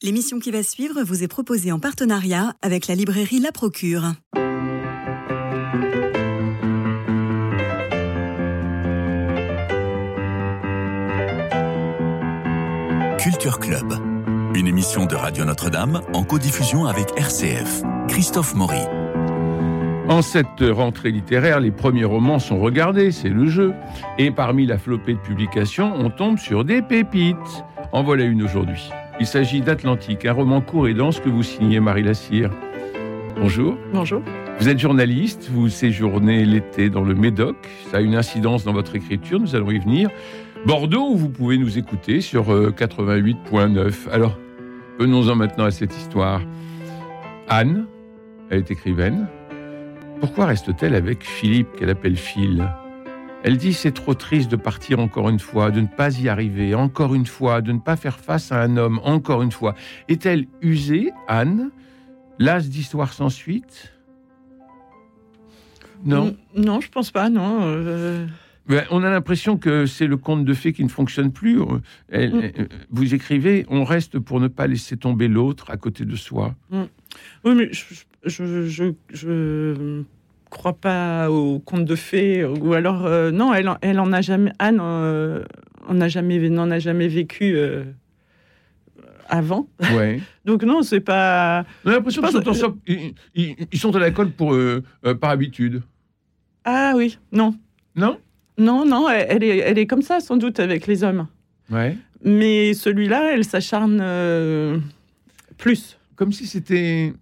L'émission qui va suivre vous est proposée en partenariat avec la librairie La Procure. Culture Club, une émission de Radio Notre-Dame en codiffusion avec RCF. Christophe Maury. En cette rentrée littéraire, les premiers romans sont regardés, c'est le jeu. Et parmi la flopée de publications, on tombe sur des pépites. En voilà une aujourd'hui. Il s'agit d'Atlantique, un roman court et dense que vous signez Marie Lassire. Bonjour. Bonjour. Vous êtes journaliste, vous séjournez l'été dans le Médoc. Ça a une incidence dans votre écriture, nous allons y venir. Bordeaux, vous pouvez nous écouter sur 88.9. Euh, Alors, venons-en maintenant à cette histoire. Anne, elle est écrivaine. Pourquoi reste-t-elle avec Philippe, qu'elle appelle Phil? Elle dit c'est trop triste de partir encore une fois, de ne pas y arriver, encore une fois, de ne pas faire face à un homme, encore une fois. Est-elle usée, Anne? Las d'histoire sans suite? Non Non, je pense pas, non. Euh, ben, on a l'impression que c'est le conte de fées qui ne fonctionne plus. Mm. Euh, vous écrivez, on reste pour ne pas laisser tomber l'autre à côté de soi. Mm. Oui, mais je, je, crois pas au conte de fées. Ou alors, euh, non, elle, elle en a jamais. Anne euh, on a jamais, n'en a jamais vécu. avant. Ouais. Donc non, c'est pas. On a l'impression qu'ils sont, ils, sont à l'école pour par habitude. Ah oui, non. Non? Non, non, elle est, elle est comme ça, sans doute, avec les hommes. Ouais. Mais celui-là, elle s'acharne euh, plus. Comme si c'était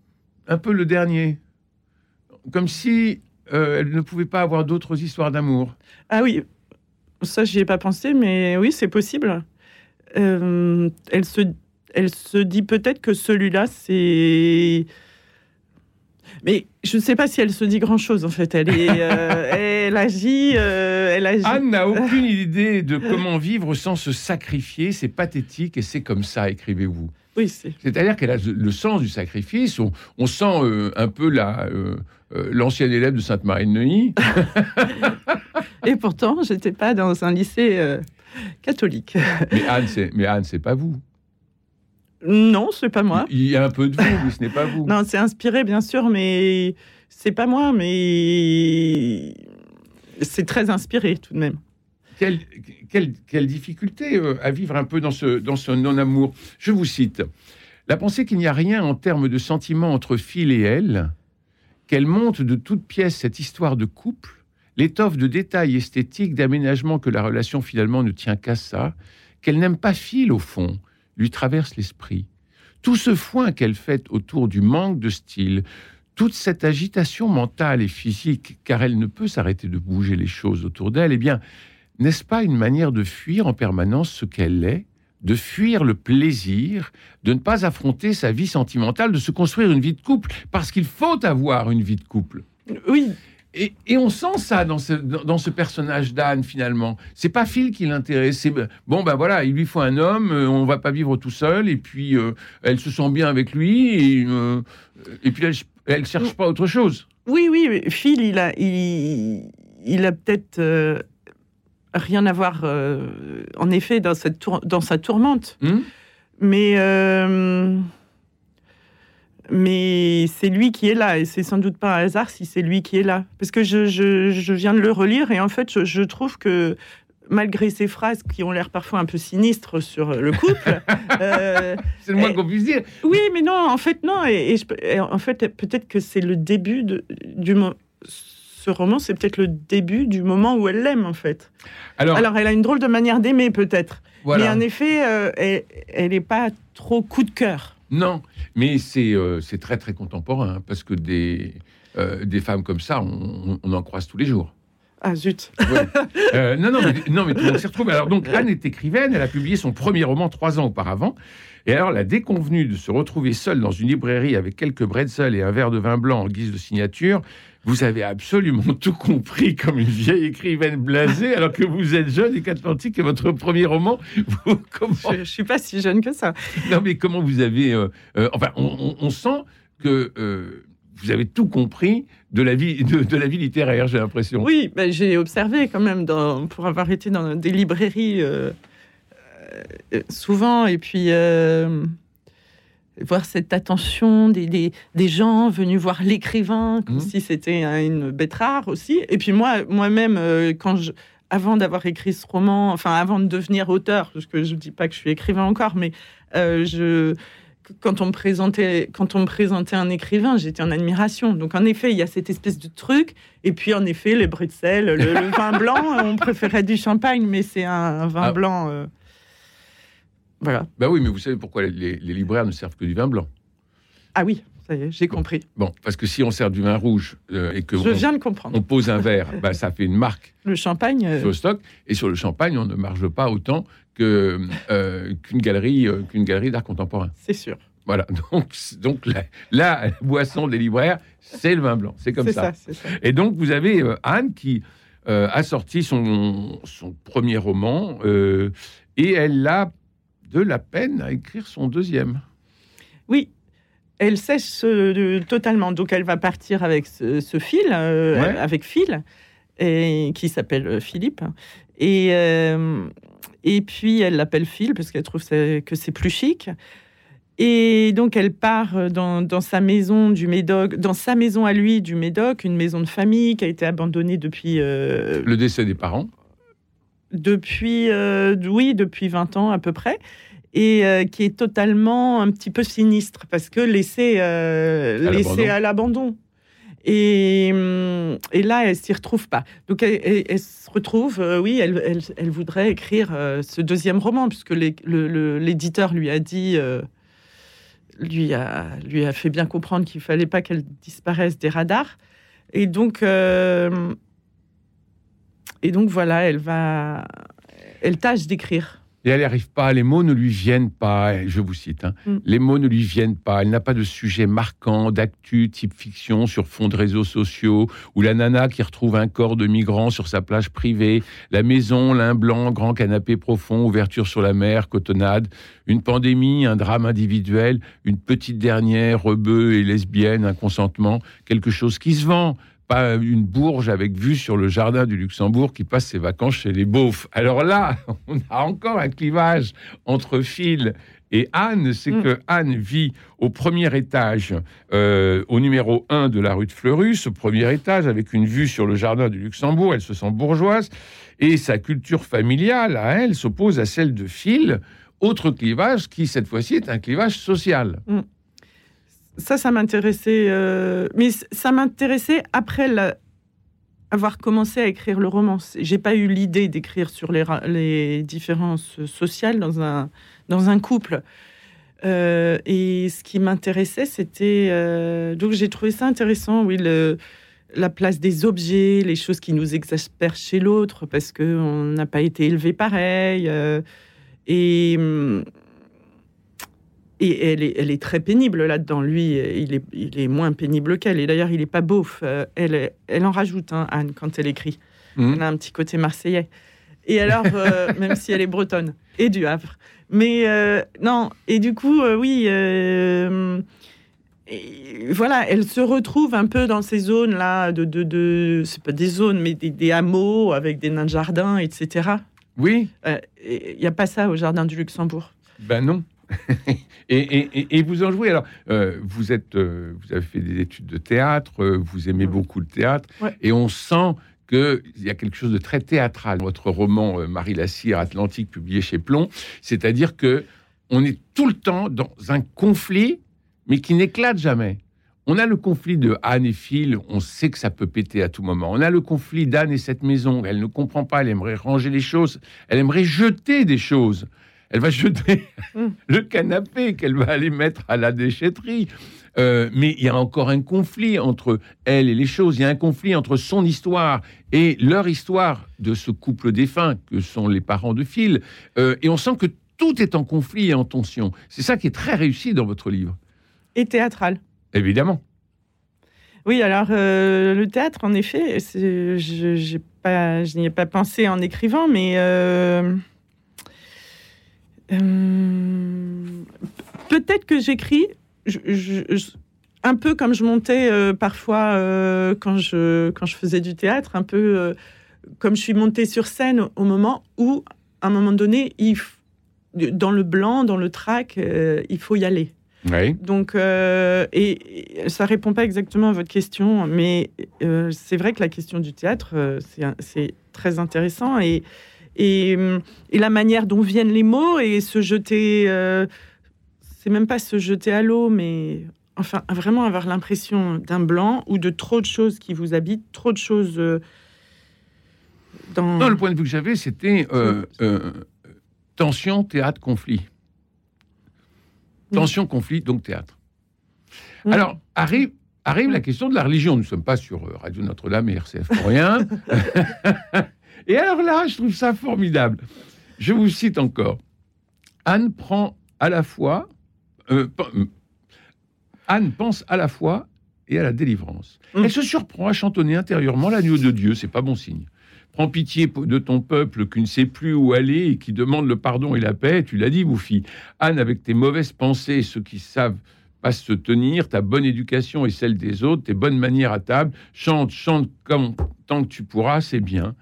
un peu le dernier. Comme si euh, elle ne pouvait pas avoir d'autres histoires d'amour. Ah oui, ça, j'y ai pas pensé, mais oui, c'est possible. Euh, elle, se, elle se dit peut-être que celui-là, c'est mais je ne sais pas si elle se dit grand-chose, en fait. Elle, est, euh, elle, agit, euh, elle agit. Anne n'a aucune idée de comment vivre sans se sacrifier. C'est pathétique et c'est comme ça, écrivez-vous. Oui, c'est. C'est-à-dire qu'elle a le sens du sacrifice. On, sent euh, un peu la, l'ancienne élève de Sainte-Marie de Neuilly. et pourtant, j'étais pas dans un lycée catholique. mais Anne, c'est, mais Anne, c'est pas vous. Non, c'est pas moi. Il y a un peu de vous, mais ce n'est pas vous. non, c'est inspiré, bien sûr, mais c'est pas moi, mais c'est très inspiré tout de même. Quelle, quelle, difficulté euh, à vivre un peu dans ce, dans ce non-amour. Je vous cite. La pensée qu'il n'y a rien en termes de sentiments entre Phil et elle, qu'elle monte de toutes pièces cette histoire de couple, l'étoffe de détails esthétiques, d'aménagement que la relation finalement ne tient qu'à ça, qu'elle n'aime pas Phil au fond, lui traverse l'esprit. Tout ce foin qu'elle fait autour du manque de style, toute cette agitation mentale et physique, car elle ne peut s'arrêter de bouger les choses autour d'elle, eh bien, n'est-ce pas une manière de fuir en permanence ce qu'elle est, de fuir le plaisir, de ne pas affronter sa vie sentimentale, de se construire une vie de couple, parce qu'il faut avoir une vie de couple. Oui, et, on sent ça dans ce, dans ce personnage d'Anne finalement. C'est pas Phil qui l'intéresse. C'est bon, ben voilà, il lui faut un homme. Euh, on va pas vivre tout seul. Et puis euh, elle se sent bien avec lui. Et, euh, et puis elle, elle cherche pas autre chose. Oui, oui. Phil, il a, il, il a peut-être rien à voir, en effet, dans cette dans sa tourmente. Hmm? Mais mais c'est lui qui est là et c'est sans doute pas un hasard si c'est lui qui est là. Parce que je, je, je, viens de le relire et en fait je, trouve que malgré ces phrases qui ont l'air parfois un peu sinistres sur le couple euh, c'est le moins qu'on puisse dire. oui mais non en fait non et, en fait peut-être que c'est le début de, du ce roman c'est peut-être le début du moment où elle l'aime en fait alors, alors elle a une drôle de manière d'aimer peut-être mais en effet euh, elle n'est pas trop coup de cœur non, mais c'est euh, très très contemporain, hein, parce que des, euh, des femmes comme ça, on, en croise tous les jours. Ah zut euh, non, non, mais, non, mais tout le monde s'y retrouve. Alors donc, Anne est écrivaine, elle a publié son premier roman trois ans auparavant. Et alors, la déconvenue de se retrouver seule dans une librairie avec quelques bretzels et un verre de vin blanc en guise de signature, vous avez absolument tout compris comme une vieille écrivaine blasée, alors que vous êtes jeune et qu'Atlantique est votre premier roman. Je ne suis pas si jeune que ça. Non, mais comment vous avez... Euh, euh, enfin, on, sent que... Euh, vous avez tout compris de la vie, de, la vie littéraire, j'ai l'impression. Oui, ben, j'ai observé quand même, dans, pour avoir été dans des librairies souvent, et puis voir cette attention des, des, des gens venus voir l'écrivain, comme Mhm. si c'était un- une bête rare aussi. Et puis moi, moi-même, euh, quand je, avant d'avoir écrit ce roman, enfin avant de devenir auteur, parce que je ne dis pas que je suis écrivain encore, mais euh, je, quand on me présentait, quand on me présentait un écrivain, j'étais en admiration. Donc en effet, il y a cette espèce de truc. Et puis en effet, les Bruxelles, le, le vin blanc, on préférait du champagne, mais c'est un, un vin Ah. blanc. euh, Voilà. Ben oui, mais vous savez pourquoi les, les libraires ne servent que du vin blanc Ah oui, ça y est, j'ai compris. Bon, parce que si on sert du vin rouge euh, et que Je on, viens de comprendre. on pose un verre, ben, ça fait une marque Le champagne, euh, sur le stock. Et sur le champagne, on ne marge pas autant euh, qu'une galerie, qu'une galerie d'art contemporain. c'est sûr. Voilà. Donc, donc la, la boisson des libraires, c'est le vin blanc. C'est comme ça. ça. Et donc, vous avez Anne qui a sorti son, son premier roman et elle a de la peine à écrire son deuxième. Oui, elle sèche euh, totalement. Donc elle va partir avec ce, ce fil, euh, Ouais. avec Phil, et, qui s'appelle euh, Philippe. Et, euh, et puis elle l'appelle Phil parce qu'elle trouve que c'est plus chic. Et donc elle part dans, dans sa maison du Médoc, dans sa maison à lui du Médoc, une maison de famille qui a été abandonnée depuis Le décès des parents. Depuis, euh, oui, depuis 20 ans à peu près, et euh, qui est totalement un petit peu sinistre parce que laissé, euh, À laissé l'abandon. à l'abandon. Et, hum, et là, elle s'y retrouve pas. Donc, elle, elle- elle se retrouve, euh, oui, elle, elle, voudrait écrire ce deuxième roman, puisque l'éditeur lui a dit, lui, a, lui a fait bien comprendre qu'il fallait pas qu'elle disparaisse des radars. Et donc, euh, et donc voilà, elle va, elle tâche d'écrire. Et elle n'y arrive pas, les mots ne lui viennent pas, je vous cite, hein. Mm. les mots ne lui viennent pas, elle n'a pas de sujet marquant, d'actu, type fiction sur fond de réseaux sociaux, ou la nana qui retrouve un corps de migrant sur sa plage privée, la maison, lin blanc, grand canapé profond, ouverture sur la mer, cotonnade, une pandémie, un drame individuel, une petite dernière, rebeu et lesbienne, un consentement, quelque chose qui se vend, pas une bourge avec vue sur le jardin du Luxembourg qui passe ses vacances chez les beaufs. Alors là, on a encore un clivage entre Phil et Anne, c'est Mm. que Anne vit au premier étage, euh, au numéro 1 de la rue de Fleurus, au premier étage, avec une vue sur le jardin du Luxembourg. Elle se sent bourgeoise. Et sa culture familiale, à elle, s'oppose à celle de Phil. Autre clivage qui, cette fois-ci, est un clivage social. Ça, ça m'intéressait, euh, mais ça m'intéressait après avoir commencé à écrire le roman. J'ai pas eu l'idée d'écrire sur les, différences sociales dans un, couple. Euh, et ce qui m'intéressait, c'était. euh, donc j'ai trouvé ça intéressant, oui, la place des objets, les choses qui nous exaspèrent chez l'autre parce qu'on n'a pas été élevé pareil. et. Et elle est, elle est très pénible là-dedans. Lui, il est, il est moins pénible qu'elle. Et d'ailleurs, il n'est pas beauf. Euh, Elle, en rajoute, hein, Anne, quand elle écrit. Mhm. Elle a un petit côté marseillais. Et alors, euh, même si elle est bretonne et du Havre. Mais euh, non, et du coup, euh, oui, et voilà, elle se retrouve un peu dans ces zones-là, de, de, de c'est pas des zones, mais des, des hameaux avec des nains de jardin, etc. Oui Il n'y a pas ça au jardin du Luxembourg. Ben non. et, et- et- et vous en jouez. Alors, euh, vous, êtes, euh, vous avez fait des études de théâtre, euh, vous aimez Ouais. beaucoup le théâtre, Ouais. et on sent qu'il y a quelque chose de très théâtral. Votre roman Marie la cire Atlantique, publié chez Plomb, c'est-à-dire que on est tout le temps dans un conflit, mais qui n'éclate jamais. On a le conflit de Anne et Phil, on sait que ça peut péter à tout moment. On a le conflit d'Anne et cette maison, elle ne comprend pas, elle aimerait ranger les choses, elle aimerait jeter des choses. Elle va jeter Mm. le canapé qu'elle va aller mettre à la déchetterie. Euh, mais il y a encore un conflit entre elle et les choses. Il y a un conflit entre son histoire et leur histoire de ce couple défunt que sont les parents de Phil. Euh, et on sent que tout est en conflit et en tension. C'est ça qui est très réussi dans votre livre, Et théâtral. évidemment. Oui, alors euh, le théâtre, en effet, je j'ai pas, je n'y ai pas pensé en écrivant, mais peut-être que j'écris je- je- je- un peu comme je montais euh, parfois euh, quand je quand je faisais du théâtre, un peu euh, comme je suis montée sur scène au, au moment où, à un moment donné, il dans le blanc, dans le trac, euh, il faut y aller. Oui. Donc, euh, et, et ça répond pas exactement à votre question, mais euh, c'est vrai que la question du théâtre, euh, c'est très intéressant et, et, hum, et la manière dont viennent les mots et se jeter, euh, c'est même pas se jeter à l'eau, mais enfin vraiment avoir l'impression d'un blanc ou de trop de choses qui vous habitent, trop de choses euh, dans. Non, le point de vue que j'avais, c'était euh, tension, théâtre, conflit. Tension, conflit, donc théâtre. Alors, arrive, arrive la question de la religion. Nous ne sommes pas sur Radio Notre-Dame et RCF pour rien. et alors là, je trouve ça formidable. Je vous cite encore. Anne prend à la fois. euh, euh, Anne pense à la foi et à la délivrance. Mm. Elle se surprend à chantonner intérieurement l'agneau de Dieu, c'est pas bon signe. Prends pitié de ton peuple qui ne sait plus où aller et qui demande le pardon et la paix. Tu l'as dit, Bouffi. Anne, avec tes mauvaises pensées, ceux qui savent pas se tenir, ta bonne éducation et celle des autres, tes bonnes manières à table, chante, chante comme tant que tu pourras, c'est bien.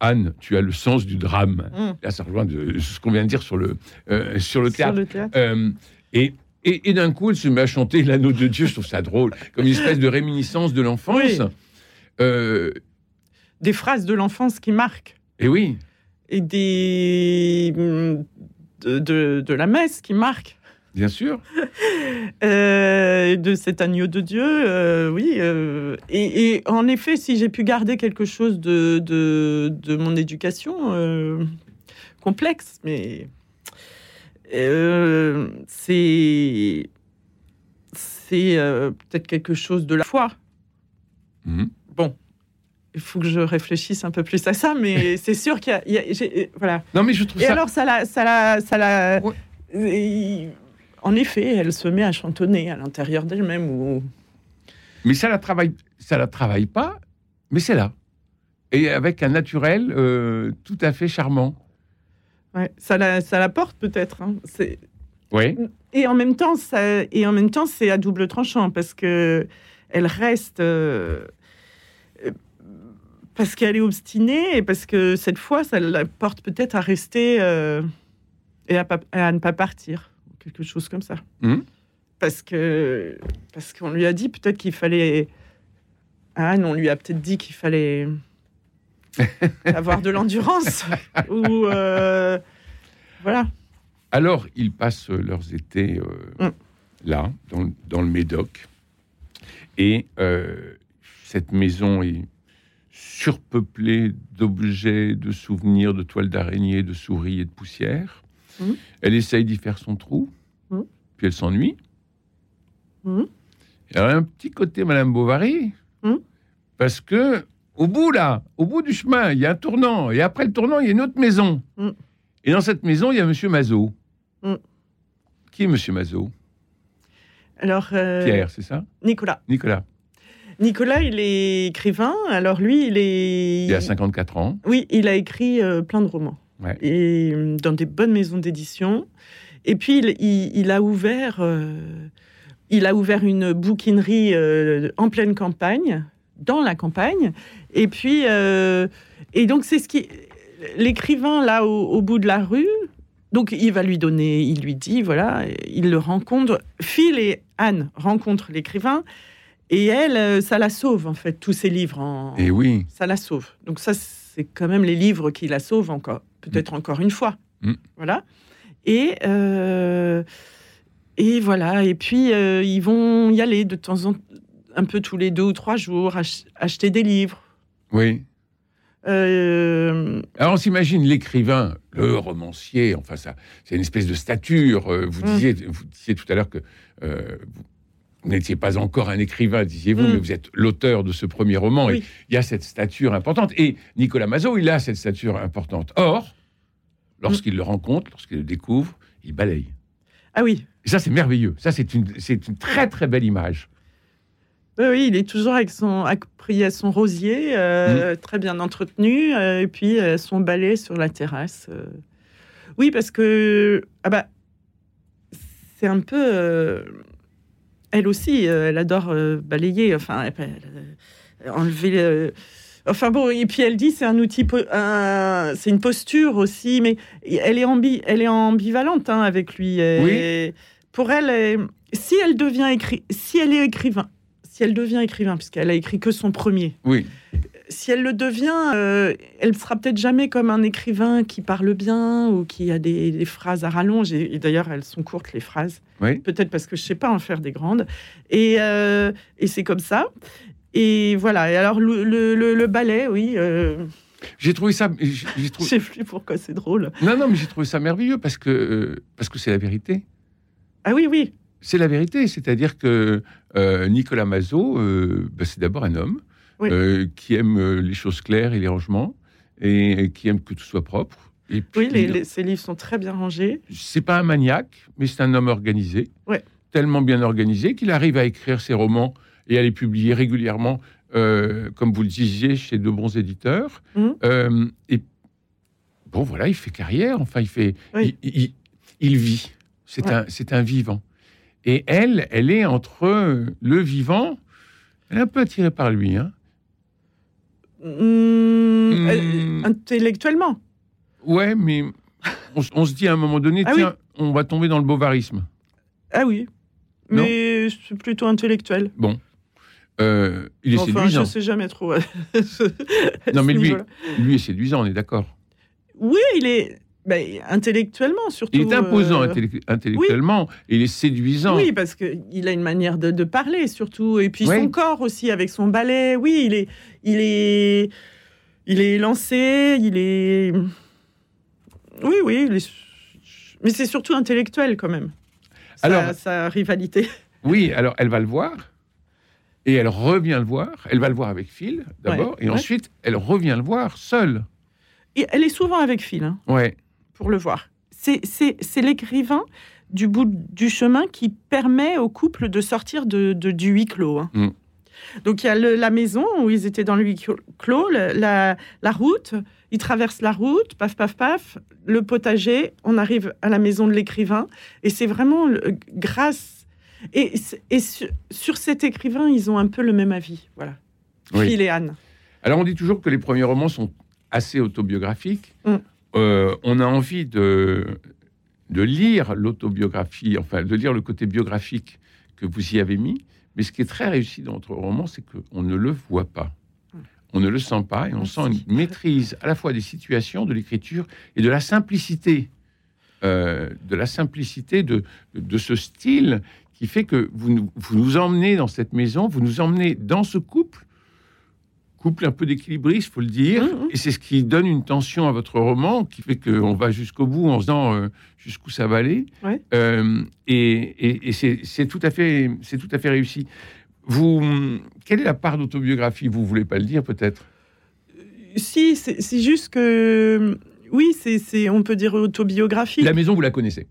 Anne, tu as le sens du drame. Mm. Là, ça rejoint de ce qu'on vient de dire sur le, euh, sur le Sur théâtre. le théâtre. Euh, et et, et d'un coup, elle se met à chanter l'anneau de Dieu. Je trouve ça drôle, comme une espèce de réminiscence de l'enfance. Oui. Euh, Des phrases de l'enfance qui marquent. et oui, et des hum, de, de, de la messe qui marque bien sûr. euh, de cet agneau de Dieu, euh, oui. euh, et, et en effet, si j'ai pu garder quelque chose de, de, de mon éducation complexe, mais c'est c'est peut-être quelque chose de la foi. Mhm. Il faut que je réfléchisse un peu plus à ça, mais c'est sûr qu'il y a, il y a- voilà. Non, mais je trouve Et ça. alors, ça la, ça la, ça la- Ouais. Et- En effet, elle se met à chantonner à l'intérieur d'elle-même. Ou... Mais ça la travaille, ça la travaille pas, mais c'est là. Et avec un naturel euh, tout à fait charmant. Ouais, ça, la, ça la porte peut-être. hein. C'est- Oui. Et en même temps, ça, et en même temps, c'est à double tranchant parce que elle reste, euh, euh, parce qu'elle est obstinée et parce que cette fois, ça la porte peut-être à rester euh, et à ne pas partir, quelque chose comme ça. Mhm. Parce que parce qu'on lui a dit peut-être qu'il fallait. à Anne, on lui a peut-être dit qu'il fallait avoir de l'endurance ou euh, voilà. Alors, ils passent leurs étés euh, Mm. là, dans, le- dans le Médoc. Et euh, cette maison est surpeuplée d'objets, de souvenirs, de toiles d'araignée, de souris et de poussière. Mm. Elle essaye d'y faire son trou. Puis elle s'ennuie. Mm. Elle a un petit côté Madame Bovary, Mm. parce que au bout là, au bout du chemin, il y a un tournant, et après le tournant, il y a une autre maison. Mm. Et dans cette maison, il y a Monsieur Mazot. Mm. Qui est Monsieur Mazot? Alors euh, Pierre, c'est ça? Nicolas. Nicolas. Nicolas, il est écrivain. Alors lui, il est. Il a 54 ans. Oui, il a écrit euh, plein de romans. Ouais. Et euh, dans des bonnes maisons d'édition. Et puis il, il- il a ouvert. euh, il a ouvert une bouquinerie euh, en pleine campagne, dans la campagne. Et puis, euh, et donc c'est ce qui, l'écrivain là au, au bout de la rue. Donc il va lui donner, il lui dit voilà, il le rencontre. Phil et Anne rencontrent l'écrivain et elle, ça la sauve en fait tous ses livres en, Et oui. ça la sauve. Donc ça, c'est quand même les livres qui la sauvent encore, peut-être encore une fois. Mm. Voilà. Et euh, et voilà. Et puis euh, ils vont y aller de temps en temps, un peu tous les deux ou trois jours, ach- acheter des livres. Oui. Euh, Alors on s'imagine l'écrivain, le romancier, enfin ça, c'est une espèce de stature. Vous Mm. disiez, vous disiez tout à l'heure que euh, vous n'étiez pas encore un écrivain, disiez-vous, Mm. mais vous êtes l'auteur de ce premier roman. Oui. Et il y a cette stature importante. Et Nicolas Mazot, il a cette stature importante. Or, lorsqu'il le rencontre, lorsqu'il le découvre, il balaye. Ah oui. Et ça, c'est merveilleux. Ça, c'est une, c'est une très très belle image. Oui, oui, il est toujours avec son, pris à son rosier, euh, très bien entretenu, euh, et puis euh, son balai sur la terrasse. euh. Oui, parce que ah bah, c'est un peu. elle aussi, elle adore balayer, enfin, elle- elle- enlever. Enfin bon, et puis elle dit c'est un outil, un- c'est une posture aussi, mais elle est, ambi, elle est ambivalente hein, avec lui. Et Oui. pour elle, si elle devient écri... si elle est écrivain, si elle devient écrivain, puisqu'elle a écrit que son premier, Oui. si elle le devient, euh, elle sera peut-être jamais comme un écrivain qui parle bien ou qui a des, des phrases à rallonge. Et, et d'ailleurs, elles sont courtes les phrases. Oui. Peut-être parce que je sais pas en faire des grandes. Et, euh, et c'est comme ça. Et voilà. Et alors le, le, le- le ballet, oui. euh, J'ai trouvé ça. j'ai- trouvé- sais plus pourquoi c'est drôle. Non, non, mais j'ai trouvé ça merveilleux parce que euh, parce que c'est la vérité. Ah oui, oui. C'est la vérité, c'est-à-dire que euh, Nicolas Mazot, euh, bah, c'est d'abord un homme Oui. qui aime les choses claires et les rangements et qui aime que tout soit propre. Et puis, Oui, les, les- ces livres sont très bien rangés. c'est pas un maniaque, mais c'est un homme organisé, Ouais. tellement bien organisé qu'il arrive à écrire ses romans et à les publier régulièrement, euh, comme vous le disiez, chez de bons éditeurs. Mhm. Euh, et bon, voilà, il fait carrière. Enfin, il fait, Oui. il, il- il vit. C'est Ouais. un, c'est un vivant. Et elle, elle est entre le vivant. Elle est un peu attirée par lui. Hein. Hmm. euh, intellectuellement. Ouais, mais on, se dit à un moment donné, Ah oui. tiens, on va tomber dans le bovarisme. Ah oui. Mais c'est plutôt intellectuel. Bon. Euh, il est Enfin, séduisant. je sais jamais trop. Non, mais lui, lui est séduisant, on est d'accord. Oui, il est ben, intellectuellement surtout. Il est imposant euh, intellec- intellectuellement, et il est séduisant. Oui, parce qu'il a une manière de, de parler surtout, et puis Oui. son corps aussi avec son ballet. Oui, il est, il est, il est lancé, il est. Oui, oui, il est- mais c'est surtout intellectuel quand même. Sa, Alors- sa rivalité. Oui, alors elle va le voir, et elle revient le voir. Elle va le voir avec Phil, d'abord, Ouais, et ouais. ensuite, elle revient le voir seule. Et elle est souvent avec Phil hein, Ouais. pour le voir. C'est- l'écrivain du bout du chemin qui permet au couple de sortir de, de- du huis clos. hein. Mm. Donc il y a le- la maison où ils étaient dans le huis clos, le- la, la route, ils traversent la route, paf, paf, paf, le potager, on arrive à la maison de l'écrivain, et c'est vraiment le- grâce... Et, et sur, sur cet écrivain, ils ont un peu le même avis, voilà. Oui. Phil et Anne. Alors on dit toujours que les premiers romans sont assez autobiographiques. Mm. Euh, on a envie de, de lire l'autobiographie, enfin de lire le côté biographique que vous y avez mis. Mais ce qui est très réussi dans votre roman, c'est qu'on ne le voit pas. Mm. On ne le sent pas et on Merci. sent une maîtrise à la fois des situations, de l'écriture et de la simplicité. euh, de la simplicité de, de ce style qui fait que vous nous, vous nous emmenez dans cette maison, vous nous emmenez dans ce couple, couple un peu d'équilibriste, faut le dire, Mhm. et c'est ce qui donne une tension à votre roman, qui fait qu'on va jusqu'au bout en se disant euh, jusqu'où ça va aller. Ouais. Euh, et et- et c'est tout à fait, c'est tout à fait réussi. Vous, quelle est la part d'autobiographie? Vous voulez pas le dire peut-être? Si, c'est juste que... Oui, c'est on peut dire autobiographique. La maison, vous la connaissez?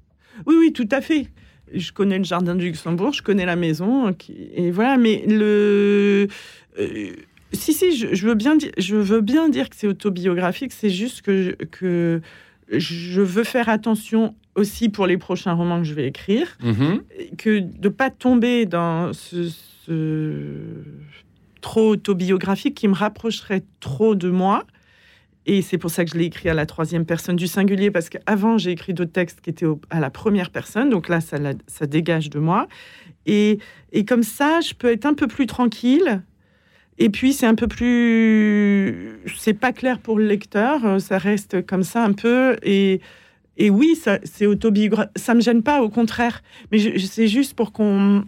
Oui, oui, tout à fait. Je connais le jardin du Luxembourg, je connais la maison, et voilà. Mais le, euh, si, si, je, je veux bien dire, je veux bien dire que c'est autobiographique. C'est juste que je, que je veux faire attention aussi pour les prochains romans que je vais écrire, Mhm. que de pas tomber dans ce, ce trop autobiographique qui me rapprocherait trop de moi. Et c'est pour ça que je l'ai écrit à la troisième personne du singulier, parce qu'avant, j'ai écrit d'autres textes qui étaient à la première personne. Donc là, ça, la- ça dégage de moi. Et, et comme ça, je peux être un peu plus tranquille. Et puis, c'est un peu plus. C'est pas clair pour le lecteur. euh, Ça reste comme ça un peu. Et, et oui, ça, c'est autobiographique. Ça me gêne pas, au contraire. Mais c'est juste pour qu'on.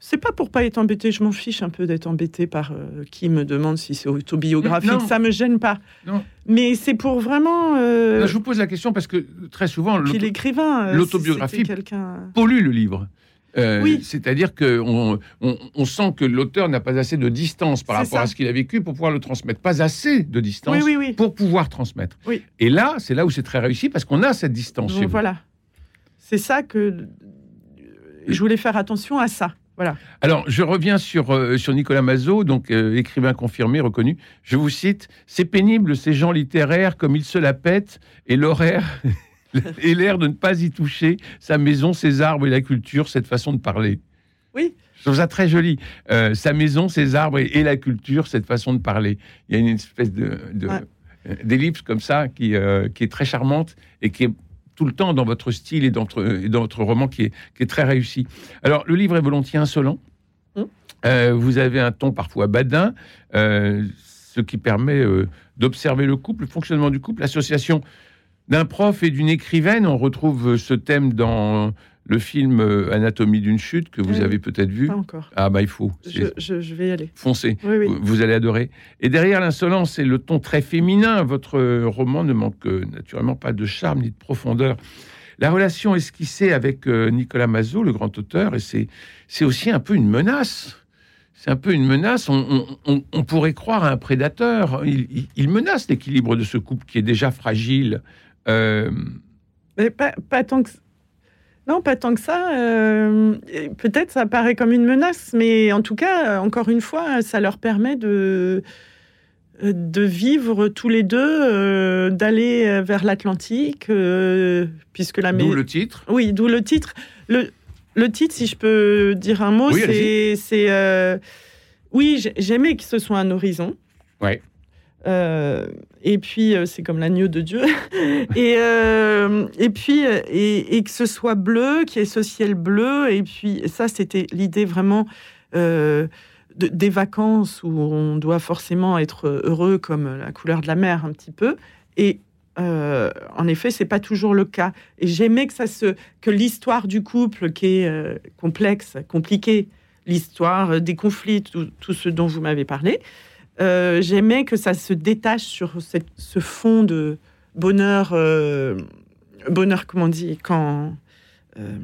C'est pas pour pas être embêté, je m'en fiche un peu d'être embêté par euh, qui me demande si c'est autobiographique, Non. ça me gêne pas. Non. Mais c'est pour vraiment. euh, Là, je vous pose la question parce que très souvent, l'écrivain. euh, l'autobiographie- pollue le livre. Euh, Oui. C'est-à-dire qu'on on, on sent que l'auteur n'a pas assez de distance par rapport ça. à ce qu'il a vécu pour pouvoir le transmettre. Pas assez de distance Oui, oui, oui. pour pouvoir transmettre. Oui. Et là, c'est là où c'est très réussi parce qu'on a cette distance. Donc voilà. C'est ça que. Je voulais faire attention à ça. Voilà. Alors, je reviens sur, euh, sur Nicolas Mazot, donc euh, écrivain confirmé, reconnu. Je vous cite C'est pénible, ces gens littéraires, comme ils se la pètent, et l'horaire et l'air de ne pas y toucher, sa maison, ses arbres et la culture, cette façon de parler. Oui. Je trouve ça très joli. Euh, sa maison, ses arbres et, et la culture, cette façon de parler. Il y a une espèce de, de- Ouais. d'ellipse comme ça qui, qui est très charmante et qui est tout le temps dans votre style et dans votre, et dans votre roman qui est, qui est très réussi. Alors, le livre est volontiers insolent. Mm. Euh, vous avez un ton parfois badin, euh, ce qui permet euh, d'observer le couple, le fonctionnement du couple, l'association d'un prof et d'une écrivaine. On retrouve ce thème dans le film euh, Anatomie d'une chute que vous Oui. avez peut-être vu. Pas encore. Ah bah il faut, Je, C'est- je- je vais y aller. foncez. Oui, oui. Vous- Vous allez adorer. Et derrière l'insolence et le ton très féminin, votre euh, roman ne manque euh, naturellement pas de charme ni de profondeur. La relation esquissée avec Nicolas Mazot, le grand auteur, et c'est aussi un peu une menace. C'est un peu une menace. On, on- on- on pourrait croire à un prédateur. Il, il- il menace l'équilibre de ce couple qui est déjà fragile. Euh, Mais pas, pas tant que. Non, pas tant que ça. euh, Peut-être ça paraît comme une menace, mais en tout cas, euh, encore une fois, ça leur permet de, euh, de vivre tous les deux, euh, d'aller vers l'Atlantique, euh, puisque la D'où le titre. Oui, d'où le titre. Le, le titre, si je peux dire un mot, Oui, c'est. Oui, j'ai- j'aimais que ce soit un horizon. Ouais. Euh, et puis, euh, c'est comme l'agneau de Dieu. et, euh, et puis, et, que ce soit bleu, qu'il y ait ce ciel bleu. Et puis, ça, c'était l'idée vraiment de- des vacances où on doit forcément être heureux comme la couleur de la mer, un petit peu. Et en effet, c'est pas toujours le cas. Et j'aimais que ça se, que l'histoire du couple, qui est complexe, compliquée, l'histoire des conflits, tout ce dont vous m'avez parlé, euh, j'aimais que ça se détache sur cette- ce fond de bonheur, euh, bonheur, comment on dit, quand euh,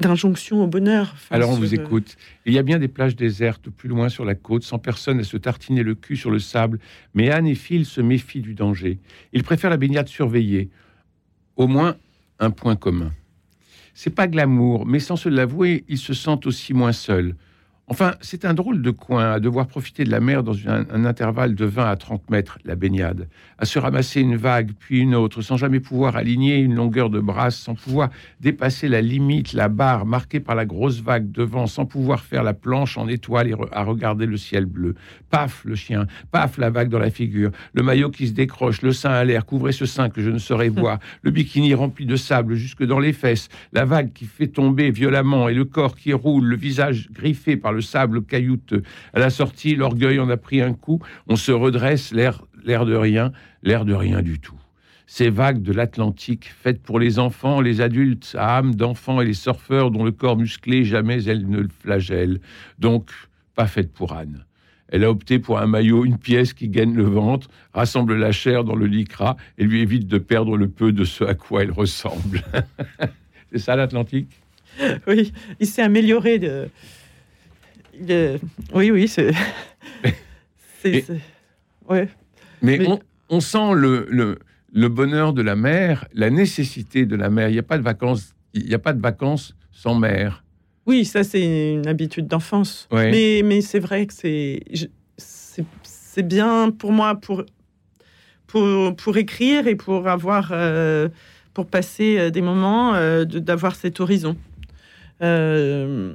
d'injonction au bonheur. Enfin, Alors on vous écoute. Il y a bien des plages désertes plus loin sur la côte, sans personne à se tartiner le cul sur le sable. Mais Anne et Phil se méfient du danger. Ils préfèrent la baignade surveillée. Au moins un point commun. C'est pas glamour, mais sans se l'avouer, ils se sentent aussi moins seuls. Enfin, c'est un drôle de coin à devoir profiter de la mer dans un, un intervalle de 20 à 30 mètres, la baignade, à se ramasser une vague puis une autre, sans jamais pouvoir aligner une longueur de brasse, sans pouvoir dépasser la limite, la barre marquée par la grosse vague devant, sans pouvoir faire la planche en étoile et re- à regarder le ciel bleu. Paf, le chien, paf, la vague dans la figure, le maillot qui se décroche, le sein à l'air, couvrez ce sein que je ne saurais voir, le bikini rempli de sable jusque dans les fesses, la vague qui fait tomber violemment et le corps qui roule, le visage griffé par le sable caillouteux. À la sortie, l'orgueil en a pris un coup, on se redresse, l'air l'air de rien, l'air de rien du tout. Ces vagues de l'Atlantique, faites pour les enfants, les adultes à âme d'enfants et les surfeurs dont le corps musclé jamais elle ne le flagelle. Donc, pas faites pour Anne. Elle a opté pour un maillot, une pièce qui gagne le ventre, rassemble la chair dans le lycra et lui évite de perdre le peu de ce à quoi elle ressemble. C'est ça l'Atlantique? Oui, il s'est amélioré. De... Oui, oui, c'est. c'est- Ouais. Mais, Mais- on, on sent le, le, le bonheur de la mer, la nécessité de la mer. Il n'y a pas de vacances, il n'y a pas de vacances sans mer. Oui, ça, c'est une habitude d'enfance. Ouais. Mais, mais c'est vrai que c'est. C'est bien pour moi pour, pour, pour écrire et pour avoir. euh, pour passer euh, des moments, euh, de- d'avoir cet horizon. Euh,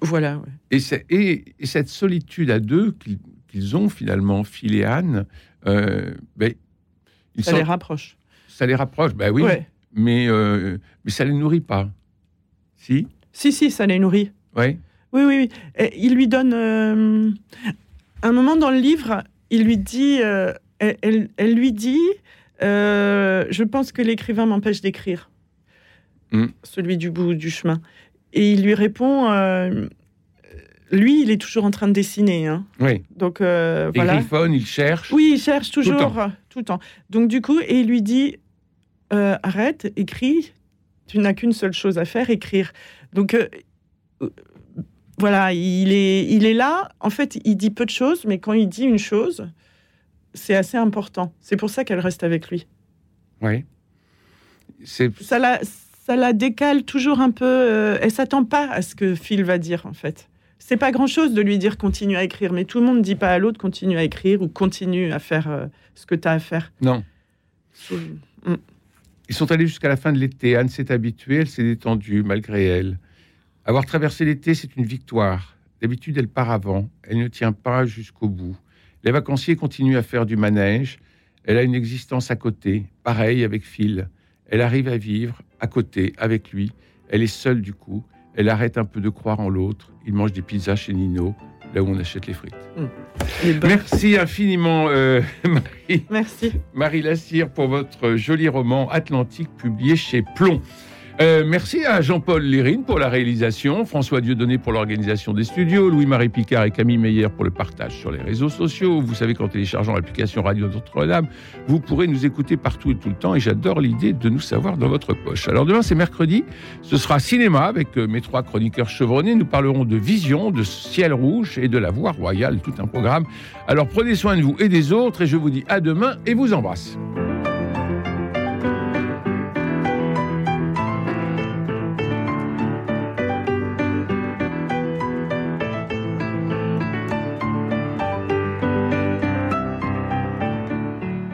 Voilà. ouais. Et, c'est- et- et cette solitude à deux qu'ils qu'ils ont finalement, Phil et Anne, euh, ben, ils Ça sont- les rapproche. ça les rapproche. Ben oui, Ouais. mais, euh, mais ça les nourrit pas. Si? Si, si, ça les nourrit. Oui. Oui, oui, oui. Et il lui donne. euh, un moment dans le livre, il lui dit. euh, elle, elle- elle lui dit Je pense que l'écrivain m'empêche d'écrire. Mm. Celui du bout du chemin. Et il lui répond euh, Lui, il est toujours en train de dessiner. hein. Oui. Donc, euh, Il voilà. griffonne, il cherche. Oui, il cherche le toujours. temps. Tout le temps. Donc, du coup, et il lui dit euh, Arrête, écris. Tu n'as qu'une seule chose à faire, écrire. Donc, euh, voilà, il est, il est là. En fait, il dit peu de choses, mais quand il dit une chose, c'est assez important. C'est pour ça qu'elle reste avec lui. Oui. C'est Ça la, ça la décale toujours un peu. euh, elle s'attend pas à ce que Phil va dire, en fait. C'est pas grand chose de lui dire continue à écrire, mais tout le monde ne dit pas à l'autre continue à écrire ou continue à faire euh, ce que tu as à faire. non. Ils sont allés jusqu'à la fin de l'été. Anne s'est habituée, elle s'est détendue malgré elle. Avoir traversé l'été, c'est une victoire. D'habitude, elle part avant. Elle ne tient pas jusqu'au bout. Les vacanciers continuent à faire du manège. Elle a une existence à côté, pareil avec Phil. Elle arrive à vivre à côté, avec lui. Elle est seule du coup. Elle arrête un peu de croire en l'autre. Il mange des pizzas chez Nino, là où on achète les frites. Les bonnes- Merci infiniment, euh, Marie, Merci. Marie Lassire, pour votre joli roman Atlantique publié chez Plomb. Euh, merci à Jean-Paul Lérine pour la réalisation, François Dieudonné pour l'organisation des studios, Louis-Marie Picard et Camille Meyer pour le partage sur les réseaux sociaux. Vous savez qu'en téléchargeant l'application Radio Notre-Dame, vous pourrez nous écouter partout et tout le temps. Et j'adore l'idée de nous savoir dans votre poche. Alors demain, c'est mercredi. Ce sera cinéma avec euh, mes trois chroniqueurs chevronnés. Nous parlerons de vision, de ciel rouge et de la voie royale. Tout un programme. Alors prenez soin de vous et des autres. Et je vous dis à demain et vous embrasse.